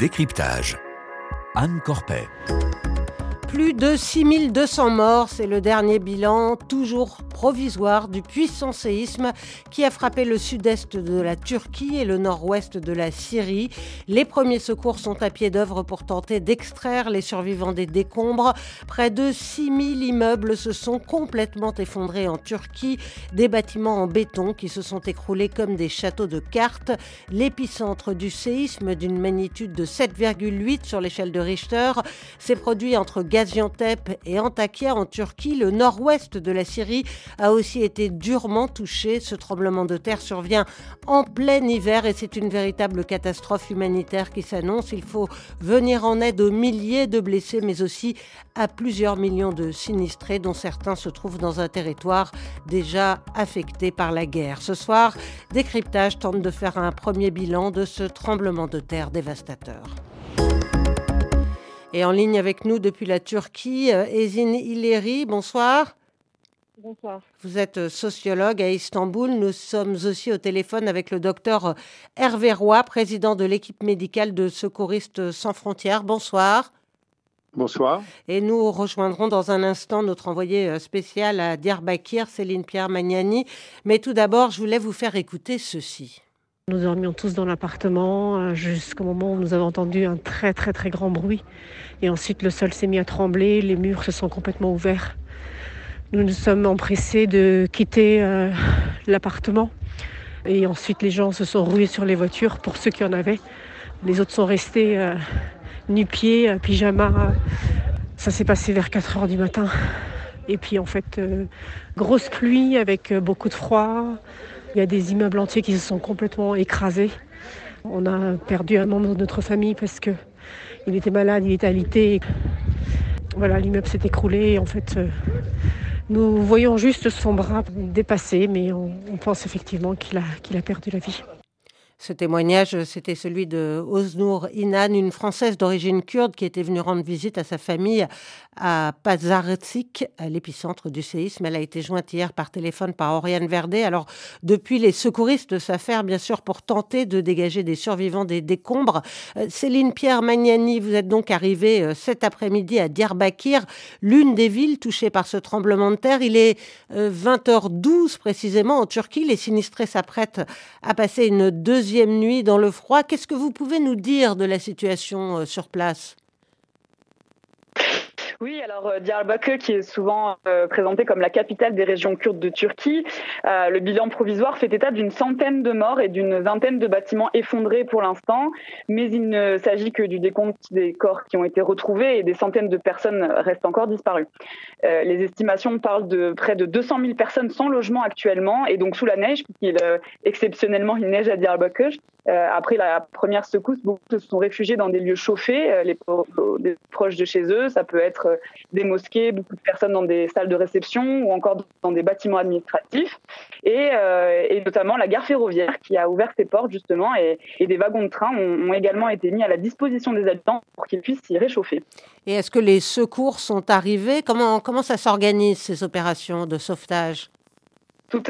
Décryptage. Anne Corpet. Plus de 6200 morts, c'est le dernier bilan, toujours provisoire, du puissant séisme qui a frappé le sud-est de la Turquie et le nord-ouest de la Syrie. Les premiers secours sont à pied d'œuvre pour tenter d'extraire les survivants des décombres. Près de 6000 immeubles se sont complètement effondrés en Turquie, des bâtiments en béton qui se sont écroulés comme des châteaux de cartes. L'épicentre du séisme d'une magnitude de 7,8 sur l'échelle de Richter s'est produit entre Gaziantep et Antakya en Turquie, le nord-ouest de la Syrie, a aussi été durement touché. Ce tremblement de terre survient en plein hiver et c'est une véritable catastrophe humanitaire qui s'annonce. Il faut venir en aide aux milliers de blessés, mais aussi à plusieurs millions de sinistrés, dont certains se trouvent dans un territoire déjà affecté par la guerre. Ce soir, Décryptage tente de faire un premier bilan de ce tremblement de terre dévastateur. Et en ligne avec nous depuis la Turquie, Ezine Ileri, bonsoir. Bonsoir. Vous êtes sociologue à Istanbul. Nous sommes aussi au téléphone avec le docteur Hervé Roy, président de l'équipe médicale de Secouristes sans frontières. Bonsoir. Bonsoir. Et nous rejoindrons dans un instant notre envoyé spécial à Diyarbakir, Céline Pierre Magnani. Mais tout d'abord, je voulais vous faire écouter ceci. Nous dormions tous dans l'appartement jusqu'au moment où nous avons entendu un très très très grand bruit. Et ensuite le sol s'est mis à trembler, les murs se sont complètement ouverts. Nous nous sommes empressés de quitter euh, l'appartement. Et ensuite les gens se sont rués sur les voitures pour ceux qui en avaient. Les autres sont restés euh, nu-pieds, pyjama. Ça s'est passé vers 4 heures du matin. Et puis en fait, euh, grosse pluie avec beaucoup de froid. Il y a des immeubles entiers qui se sont complètement écrasés. On a perdu un membre de notre famille parce que il était malade, il était alité. Voilà, l'immeuble s'est écroulé. En fait, euh, nous voyons juste son bras dépassé, mais on, pense effectivement qu'il a perdu la vie. Ce témoignage, c'était celui de Oznur Inan, une Française d'origine kurde qui était venue rendre visite à sa famille à Pazartzik, à l'épicentre du séisme. Elle a été jointe hier par téléphone par Oriane Verdet. Alors, depuis, les secouristes s'affairent bien sûr pour tenter de dégager des survivants des décombres. Céline Pierre Magnani, vous êtes donc arrivée cet après-midi à Diyarbakir, l'une des villes touchées par ce tremblement de terre. Il est 20h12 précisément en Turquie. Les sinistrés s'apprêtent à passer une deuxième nuit dans le froid. Qu'est-ce que vous pouvez nous dire de la situation sur place? Oui, alors euh, Diyarbakir, qui est souvent euh, présenté comme la capitale des régions kurdes de Turquie, euh, le bilan provisoire fait état d'une centaine de morts et d'une vingtaine de bâtiments effondrés pour l'instant, mais il ne s'agit que du décompte des corps qui ont été retrouvés et des centaines de personnes restent encore disparues. Euh, les estimations parlent de près de 200 000 personnes sans logement actuellement et donc sous la neige, puisqu'il exceptionnellement il neige à Diyarbakir. après la première secousse, beaucoup se sont réfugiés dans des lieux chauffés, les proches de chez eux. Ça peut être des mosquées, beaucoup de personnes dans des salles de réception ou encore dans des bâtiments administratifs. Et, euh, et notamment la gare ferroviaire qui a ouvert ses portes justement et, et des wagons de train ont, ont, également été mis à la disposition des habitants pour qu'ils puissent s'y réchauffer. Et est-ce que les secours sont arrivés? Comment, comment ça s'organise ces opérations de sauvetage? Tout,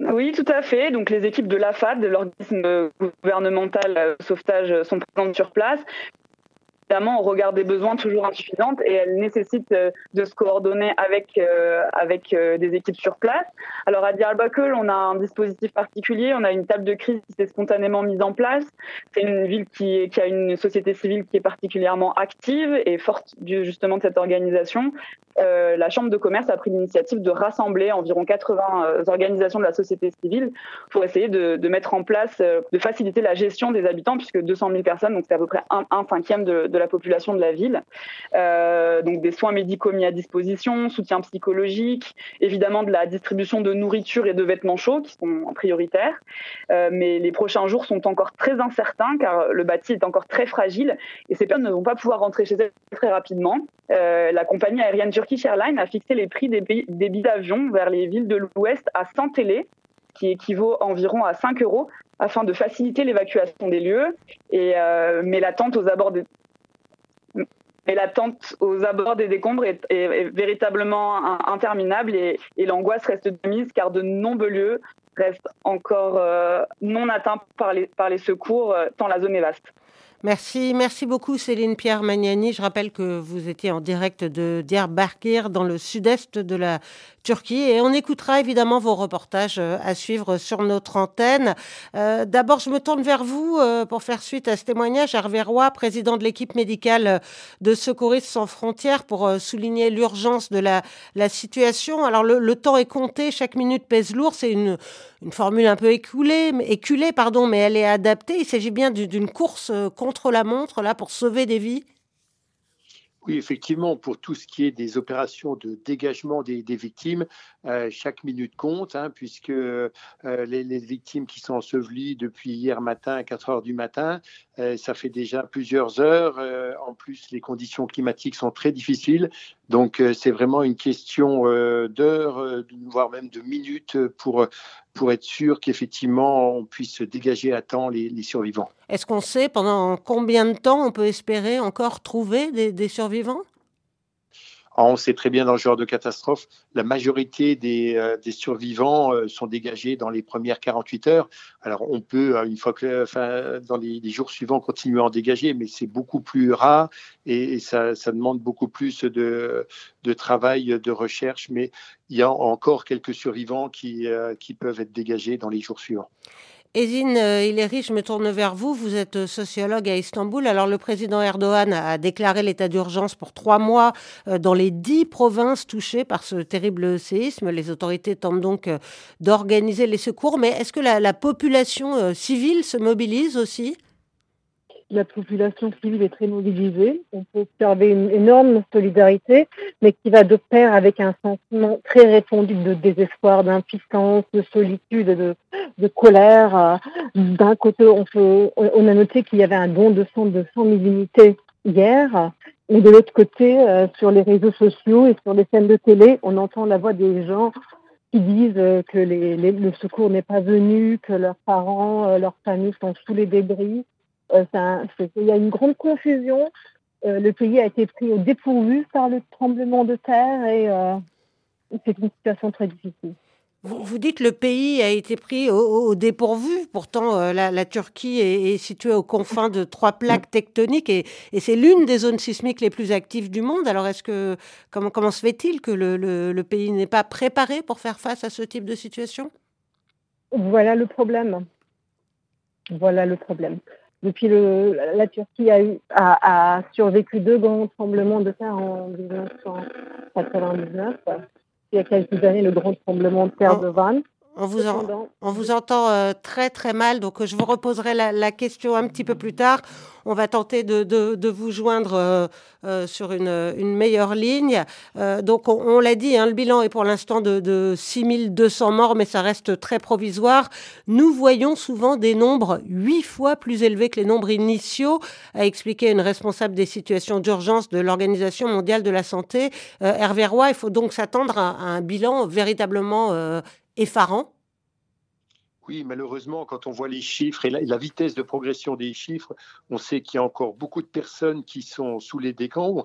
oui, tout à fait. Donc les équipes de l'AFAD, de l'organisme gouvernemental de sauvetage, sont présentes sur place évidemment au regard des besoins toujours insuffisantes et elle nécessite de se coordonner avec euh, avec euh, des équipes sur place. Alors à Diyarbakir, on a un dispositif particulier, on a une table de crise qui s'est spontanément mise en place. C'est une ville qui, qui a une société civile qui est particulièrement active et forte justement de cette organisation. Euh, la Chambre de commerce a pris l'initiative de rassembler environ 80 euh, organisations de la société civile pour essayer de, mettre en place, euh, de faciliter la gestion des habitants, puisque 200 000 personnes, donc c'est à peu près un, un cinquième de, la population de la ville. Euh, donc des soins médicaux mis à disposition, soutien psychologique, évidemment de la distribution de nourriture et de vêtements chauds qui sont prioritaires. Euh, mais les prochains jours sont encore très incertains car le bâti est encore très fragile et ces personnes ne vont pas pouvoir rentrer chez elles très rapidement. Euh, la compagnie aérienne Turkish Airlines a fixé les prix des, des billets d'avion vers les villes de l'Ouest à 100 télé, qui équivaut environ à 5 euros, afin de faciliter l'évacuation des lieux. Et, euh, mais l'attente aux abords des et l'attente aux abords des décombres est, véritablement interminable et, l'angoisse reste de mise car de nombreux lieux restent encore euh, non atteints par les, par les secours euh, tant la zone est vaste. Merci, merci beaucoup Céline Pierre Magnani. Je rappelle que vous étiez en direct de Diyarbakir dans le sud-est de la Turquie et on écoutera évidemment vos reportages euh, à suivre sur notre antenne. Euh, d'abord, je me tourne vers vous euh, pour faire suite à ce témoignage. Hervé Roy, président de l'équipe médicale de Secouristes sans frontières, pour souligner l'urgence de la, situation. Alors le, temps est compté, chaque minute pèse lourd. C'est une, une formule un peu écoulée, éculée, pardon, mais elle est adaptée. Il s'agit bien d'une course contre la montre là pour sauver des vies. Oui, effectivement, pour tout ce qui est des opérations de dégagement des, victimes, euh, chaque minute compte, hein, puisque euh, les, victimes qui sont ensevelies depuis hier matin à 4 heures du matin, euh, ça fait déjà plusieurs heures. en plus, les conditions climatiques sont très difficiles. Donc, c'est vraiment une question d'heures, voire même de minutes pour, pour être sûr qu'effectivement, on puisse dégager à temps les, survivants. Est-ce qu'on sait pendant combien de temps on peut espérer encore trouver des survivants? On sait très bien dans le genre de catastrophe, la majorité des, euh, survivants euh, sont dégagés dans les premières 48 heures. Alors on peut, euh, une fois que, dans les, jours suivants, continuer à en dégager, mais c'est beaucoup plus rare et, ça, demande beaucoup plus de, travail, de recherche. Mais il y a encore quelques survivants qui peuvent être dégagés dans les jours suivants. Ezine euh, Ileri, je me tourne vers vous. Vous êtes sociologue à Istanbul. Alors, le président Erdogan a déclaré l'état d'urgence pour trois mois euh, dans les dix provinces touchées par ce terrible séisme. Les autorités tentent donc euh, d'organiser les secours. Mais est-ce que la population civile se mobilise aussi? La population civile est très mobilisée. On peut observer une énorme solidarité, mais qui va de pair avec un sentiment très répandu de désespoir, d'impuissance, de solitude, de, colère. D'un côté, on, peut, on a noté qu'il y avait un don de sang de 100 000 unités hier, mais de l'autre côté, euh, sur les réseaux sociaux et sur les scènes de télé, on entend la voix des gens qui disent que les, le secours n'est pas venu, que leurs parents, euh, leurs familles sont sous les débris. Euh, il y a une grande confusion. Euh, le pays a été pris au dépourvu par le tremblement de terre et euh, c'est une situation très difficile. Vous, dites que le pays a été pris au, dépourvu. Pourtant, la, Turquie est, située aux confins de trois plaques tectoniques et, c'est l'une des zones sismiques les plus actives du monde. Alors, est-ce que comment, comment se fait-il que le, le pays n'est pas préparé pour faire face à ce type de situation? Voilà le problème. Voilà le problème. Depuis la Turquie a, survécu deux grands tremblements de terre en 1999. Il y a quelques années, le grand tremblement de terre de Van. On vous, on vous entend euh, très très mal, donc euh, je vous reposerai la, question un petit peu plus tard. On va tenter de, de, vous joindre euh, sur une, une, meilleure ligne. donc on, l'a dit, hein, le bilan est pour l'instant de, de 6200 morts, mais ça reste très provisoire. Nous voyons souvent des nombres huit fois plus élevés que les nombres initiaux, a expliqué une responsable des situations d'urgence de l'Organisation mondiale de la santé. Hervé Roy, il faut donc s'attendre à, à, un bilan véritablement effarant? Oui, malheureusement, quand on voit les chiffres et la, vitesse de progression des chiffres, on sait qu'il y a encore beaucoup de personnes qui sont sous les décombres.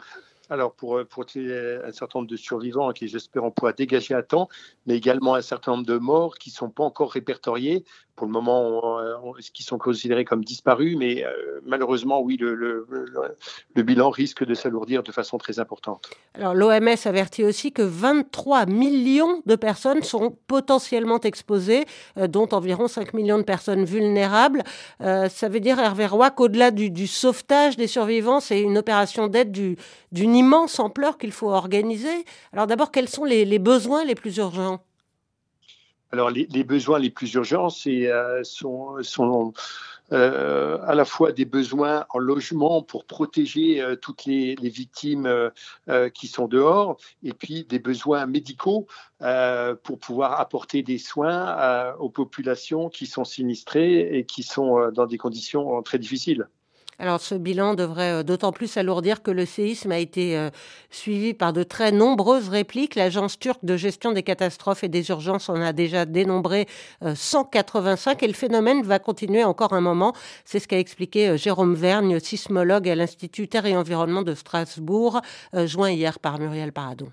Alors, pour, pour un certain nombre de survivants qui, j'espère, on pourra dégager à temps, mais également un certain nombre de morts qui ne sont pas encore répertoriés pour le moment, ce qui sont considérés comme disparus, mais euh, malheureusement, oui, le, bilan risque de s'alourdir de façon très importante. Alors, l'OMS avertit aussi que 23 millions de personnes sont potentiellement exposées, euh, dont environ 5 millions de personnes vulnérables. Euh, ça veut dire, Hervé Roy, qu'au-delà du, sauvetage des survivants, c'est une opération d'aide d'une immense ampleur qu'il faut organiser. Alors, d'abord, quels sont les besoins les plus urgents? Alors, les, besoins les plus urgents euh, sont, sont euh, à la fois des besoins en logement pour protéger euh, toutes les, victimes qui sont dehors, et puis des besoins médicaux pour pouvoir apporter des soins aux populations qui sont sinistrées et qui sont dans des conditions très difficiles. Alors ce bilan devrait euh, d'autant plus alourdir que le séisme a été euh, suivi par de très nombreuses répliques. L'agence turque de gestion des catastrophes et des urgences en a déjà dénombré 185 euh, et le phénomène va continuer encore un moment. C'est ce qu'a expliqué Jérôme Vergne, sismologue à l'Institut Terre et Environnement de Strasbourg, joint hier par Muriel Paradon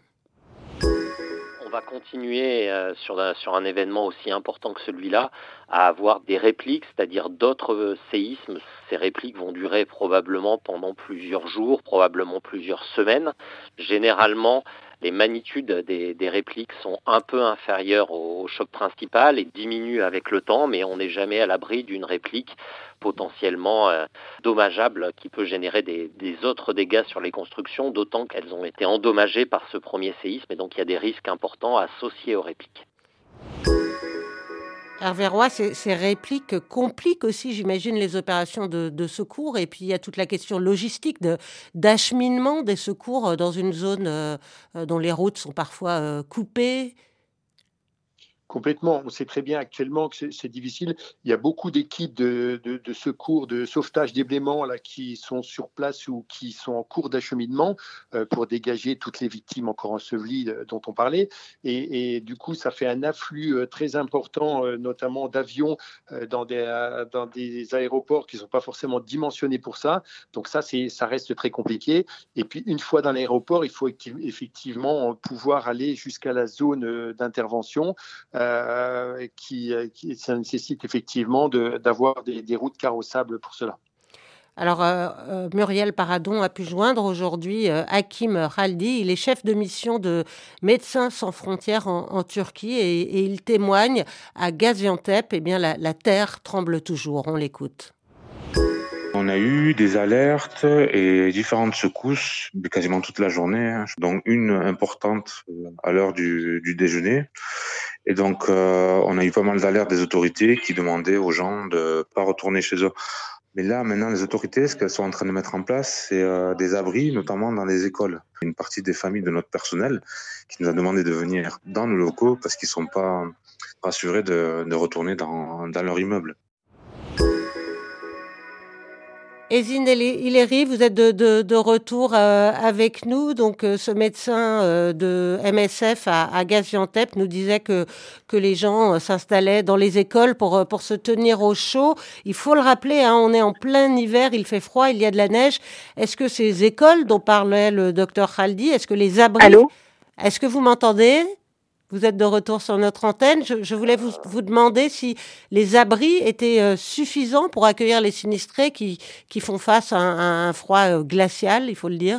va continuer euh, sur, un, événement aussi important que celui-là à avoir des répliques, c'est-à-dire d'autres euh, séismes. Ces répliques vont durer probablement pendant plusieurs jours, probablement plusieurs semaines. Généralement, les magnitudes des, répliques sont un peu inférieures au, choc principal et diminuent avec le temps, mais on n'est jamais à l'abri d'une réplique potentiellement euh, dommageable qui peut générer des, autres dégâts sur les constructions, d'autant qu'elles ont été endommagées par ce premier séisme et donc il y a des risques importants associés aux répliques. Hervé Roy, ces, répliques compliquent aussi, j'imagine, les opérations de, secours. Et puis, il y a toute la question logistique d'acheminement des secours euh, dans une zone euh, euh, dont les routes sont parfois coupées. Complètement. On sait très bien actuellement que c'est difficile. Il y a beaucoup d'équipes de, secours, de sauvetage d'ébléments là qui sont sur place ou qui sont en cours d'acheminement euh, pour dégager toutes les victimes encore ensevelies euh, dont on parlait. Et, du coup, ça fait un afflux euh, très important, notamment d'avions dans des, aéroports qui ne sont pas forcément dimensionnés pour ça. Donc ça, ça reste très compliqué. Et puis une fois dans l'aéroport, il faut effectivement pouvoir aller jusqu'à la zone d'intervention. Qui, qui, ça nécessite effectivement d'avoir des, routes carrossables pour cela. Alors, euh, euh, Muriel Paradon a pu joindre aujourd'hui Hakim Raldi. Il est chef de mission de Médecins sans frontières en, Turquie et, il témoigne à Gaziantep. Eh bien, la terre tremble toujours. On l'écoute. On a eu des alertes et différentes secousses quasiment toute la journée, hein. dont une importante à l'heure du, déjeuner. Et donc, euh, on a eu pas mal d'alertes des autorités qui demandaient aux gens de pas retourner chez eux. Mais là, maintenant, les autorités, ce qu'elles sont en train de mettre en place, c'est euh, des abris, notamment dans les écoles. Une partie des familles de notre personnel qui nous a demandé de venir dans nos locaux parce qu'ils sont pas rassurés de, retourner dans leur immeuble. Ezine Hilary, vous êtes de, retour euh, avec nous. Donc, euh, ce médecin euh, de MSF à, Gaziantep nous disait que, que les gens s'installaient dans les écoles pour, pour se tenir au chaud. Il faut le rappeler, hein, on est en plein hiver, il fait froid, il y a de la neige. Est-ce que ces écoles dont parlait le docteur Khaldi, est-ce que les abris... Allô? Est-ce que vous m'entendez? Vous êtes de retour sur notre antenne. Je, voulais vous, vous, demander si les abris étaient euh, suffisants pour accueillir les sinistrés qui, qui font face à un, froid euh, glacial, il faut le dire.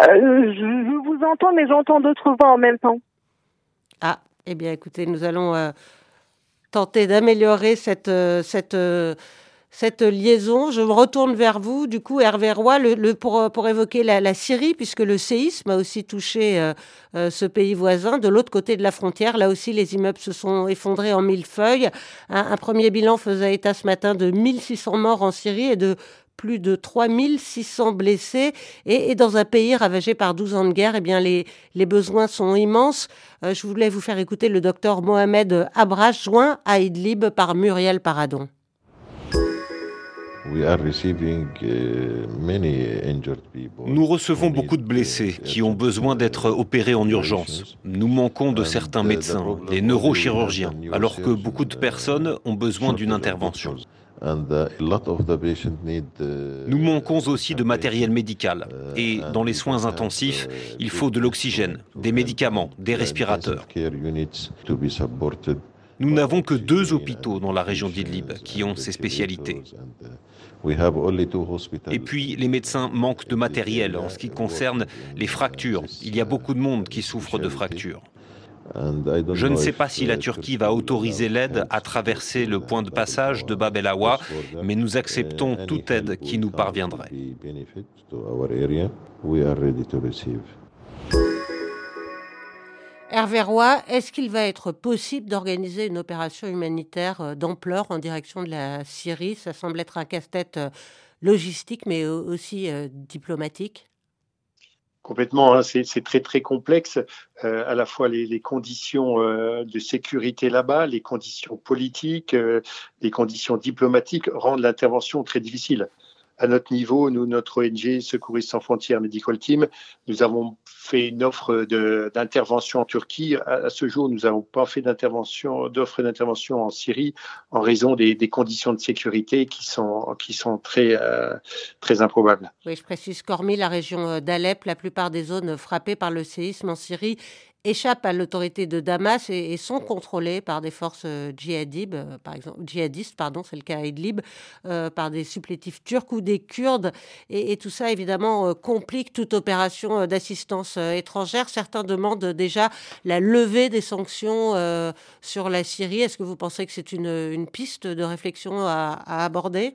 Euh, je, vous entends, mais j'entends d'autres voix en même temps. Ah, eh bien, écoutez, nous allons tenter d'améliorer cette, cette cette liaison. Je me retourne vers vous, du coup, Hervé Roy, le, pour, pour, évoquer la, Syrie, puisque le séisme a aussi touché euh, euh, ce pays voisin. De l'autre côté de la frontière, là aussi, les immeubles se sont effondrés en mille feuilles. Un, premier bilan faisait état ce matin de 1600 morts en Syrie et de plus de 3600 blessés. Et, dans un pays ravagé par 12 ans de guerre, eh bien, les, besoins sont immenses. Euh, je voulais vous faire écouter le docteur Mohamed Abrash, joint à Idlib par Muriel Paradon. Uh, Nous recevons beaucoup de blessés qui ont besoin d'être opérés en urgence. Nous manquons de certains médecins, des neurochirurgiens, alors que beaucoup de personnes ont besoin d'une intervention. Uh, Nous manquons aussi de matériel médical. Uh, Et dans les soins intensifs, il faut de l'oxygène, des médicaments, des respirateurs. Nous n'avons que deux hôpitaux dans la région d'Idlib qui ont ces spécialités. Et puis, les médecins manquent de matériel en ce qui concerne les fractures. Il y a beaucoup de monde qui souffre de fractures. Je ne sais pas si la Turquie va autoriser l'aide à traverser le point de passage de Bab el Awa, mais nous acceptons toute aide qui nous parviendrait. Hervé Roy, est-ce qu'il va être possible d'organiser une opération humanitaire euh, d'ampleur en direction de la Syrie? Ça semble être un casse-tête euh, logistique, mais aussi euh, diplomatique. Complètement, hein, c'est très très complexe, à la fois les, conditions de sécurité là-bas, les conditions politiques, les conditions diplomatiques rendent l'intervention très difficile à notre niveau, nous, notre ONG Secouristes sans frontières Medical Team, nous avons fait une offre d'intervention en Turquie. À, ce jour, nous n'avons pas fait d'offre d'intervention en Syrie en raison des, conditions de sécurité qui sont, qui sont très, euh, très improbables. Oui, je précise qu'hormis la région d'Alep, la plupart des zones frappées par le séisme en Syrie échappent à l'autorité de Damas et, sont contrôlés par des forces djihadistes, par exemple, djihadistes, pardon, c'est le cas à Idlib, par des supplétifs turcs ou des Kurdes. Et, tout ça, évidemment, complique toute opération d'assistance étrangère. Certains demandent déjà la levée des sanctions sur la Syrie. Est-ce que vous pensez que c'est une, piste de réflexion à aborder?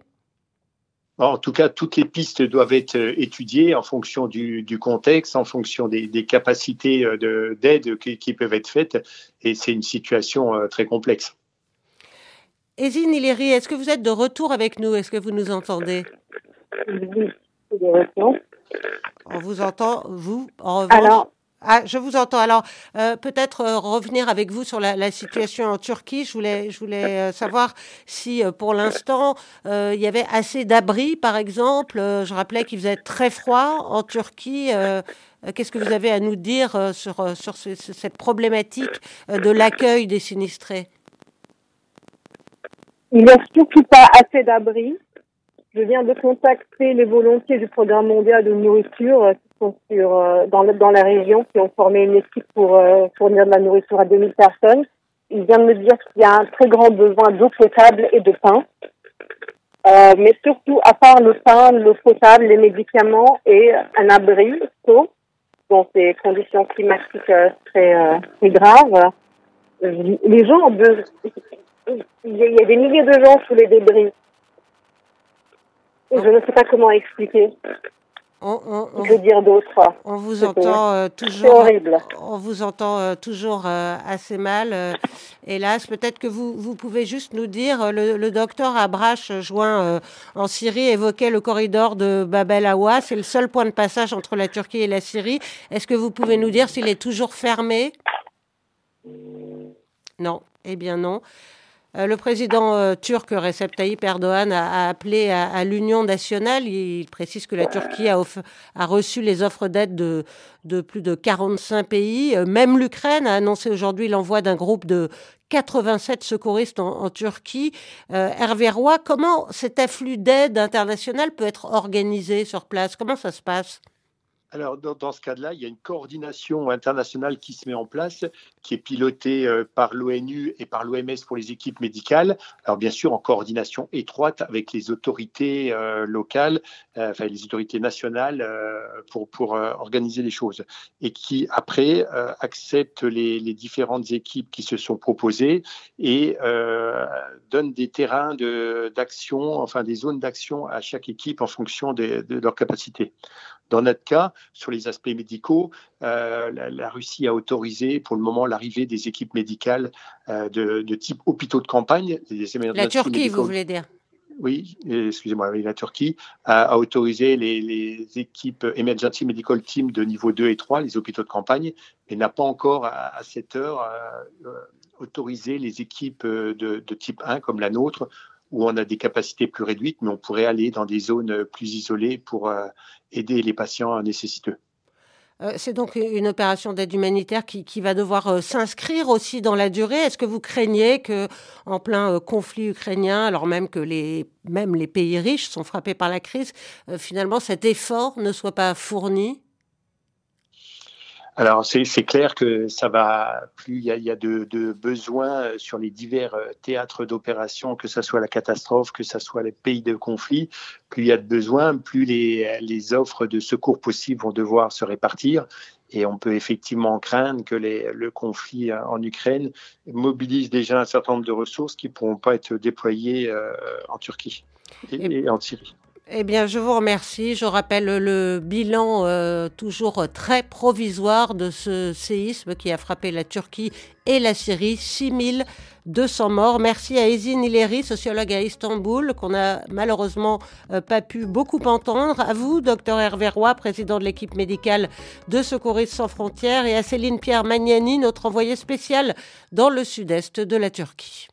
En tout cas, toutes les pistes doivent être euh, étudiées en fonction du, contexte, en fonction des, capacités euh, d'aide qui, peuvent être faites. Et c'est une situation euh, très complexe. Ezine Hilary, est-ce que vous êtes de retour avec nous? Est-ce que vous nous entendez? Oui, On vous entend, vous, en revanche? Ah, je vous entends. Alors, euh, peut-être euh, revenir avec vous sur la, situation en Turquie. Je voulais, je voulais euh, savoir si, pour l'instant, il y avait assez d'abris, par exemple. je rappelais qu'il faisait très froid en Turquie. Qu'est-ce que vous avez à nous dire sur, sur cette problématique de l'accueil des sinistrés? Il n'y a surtout pas assez d'abris. Je viens de contacter les volontiers du Programme mondial de nourriture sur, euh, dans, dans la région qui ont formé une équipe pour euh, fournir de la nourriture à 2000 personnes. Il vient de me dire qu'il y a un très grand besoin d'eau potable et de pain. Euh, mais surtout, à part le pain, l'eau potable, les médicaments et un abri chaud dans ces conditions climatiques très, très graves, les gens ont besoin... Il y a des milliers de gens sous les débris. Je ne sais pas comment expliquer. On, dire d'autres. On vous entend euh, toujours. horrible. On vous entend euh, toujours euh, assez mal. hélas, peut-être que vous, vous pouvez juste nous dire. Le, docteur Abrache, joint en Syrie, évoquait le corridor de Bab el Awa. C'est le seul point de passage entre la Turquie et la Syrie. Est-ce que vous pouvez nous dire s'il est toujours fermé? Non. Eh bien non. Euh, le président euh, turc Recep Tayyip Erdogan a, appelé à, l'union nationale. Il, précise que la Turquie a, reçu les offres d'aide de, plus de 45 pays. Euh, même l'Ukraine a annoncé aujourd'hui l'envoi d'un groupe de 87 secouristes en, Turquie. Hervé Roy, comment cet afflux d'aide internationale peut être organisé sur place? Comment ça se passe? Alors, dans, ce cas-là, il y a une coordination internationale qui se met en place, qui est pilotée euh, par l'ONU et par l'OMS pour les équipes médicales. Alors, bien sûr, en coordination étroite avec les autorités euh, locales, euh, enfin les autorités nationales pour, organiser les choses. Et qui, après, accepte les, les, différentes équipes qui se sont proposées et donne des terrains d'action, enfin des zones d'action à chaque équipe en fonction de, de leur capacité. Dans notre cas, sur les aspects médicaux, euh, la, Russie a autorisé pour le moment l'arrivée des équipes médicales euh, de, type hôpitaux de campagne. la Turquie, vous voulez dire? Oui, excusez-moi, la Turquie a, autorisé les, équipes Emergency Medical Team de niveau 2 et 3, les hôpitaux de campagne, mais n'a pas encore à, cette heure euh, autorisé les équipes de, de, type 1 comme la nôtre où on a des capacités plus réduites, mais on pourrait aller dans des zones plus isolées pour euh, aider les patients nécessiteux. Euh, c'est donc une opération d'aide humanitaire qui, va devoir euh, s'inscrire aussi dans la durée. Est-ce que vous craignez que, en plein conflit ukrainien, alors même que les, même les pays riches sont frappés par la crise, finalement cet effort ne soit pas fourni? Alors c'est clair que ça va plus il y a, de, besoins sur les divers euh, théâtres d'opération, que ce soit la catastrophe, que ce soit les pays de conflit, plus il y a de besoins, plus les, offres de secours possibles vont devoir se répartir. Et on peut effectivement craindre que le conflit en Ukraine mobilise déjà un certain nombre de ressources qui ne pourront pas être déployées euh, en Turquie et en Syrie. Eh bien, je vous remercie. Je rappelle le bilan euh, toujours très provisoire de ce séisme qui a frappé la Turquie et la Syrie. 6200 morts. Merci à Ezine Hilary, sociologue à Istanbul, qu'on a malheureusement euh, pas pu beaucoup entendre. À vous, docteur Hervé Roy, président de l'équipe médicale de Secouristes sans frontières, et à Céline Pierre Magnani, notre envoyée spéciale dans le sud-est de la Turquie.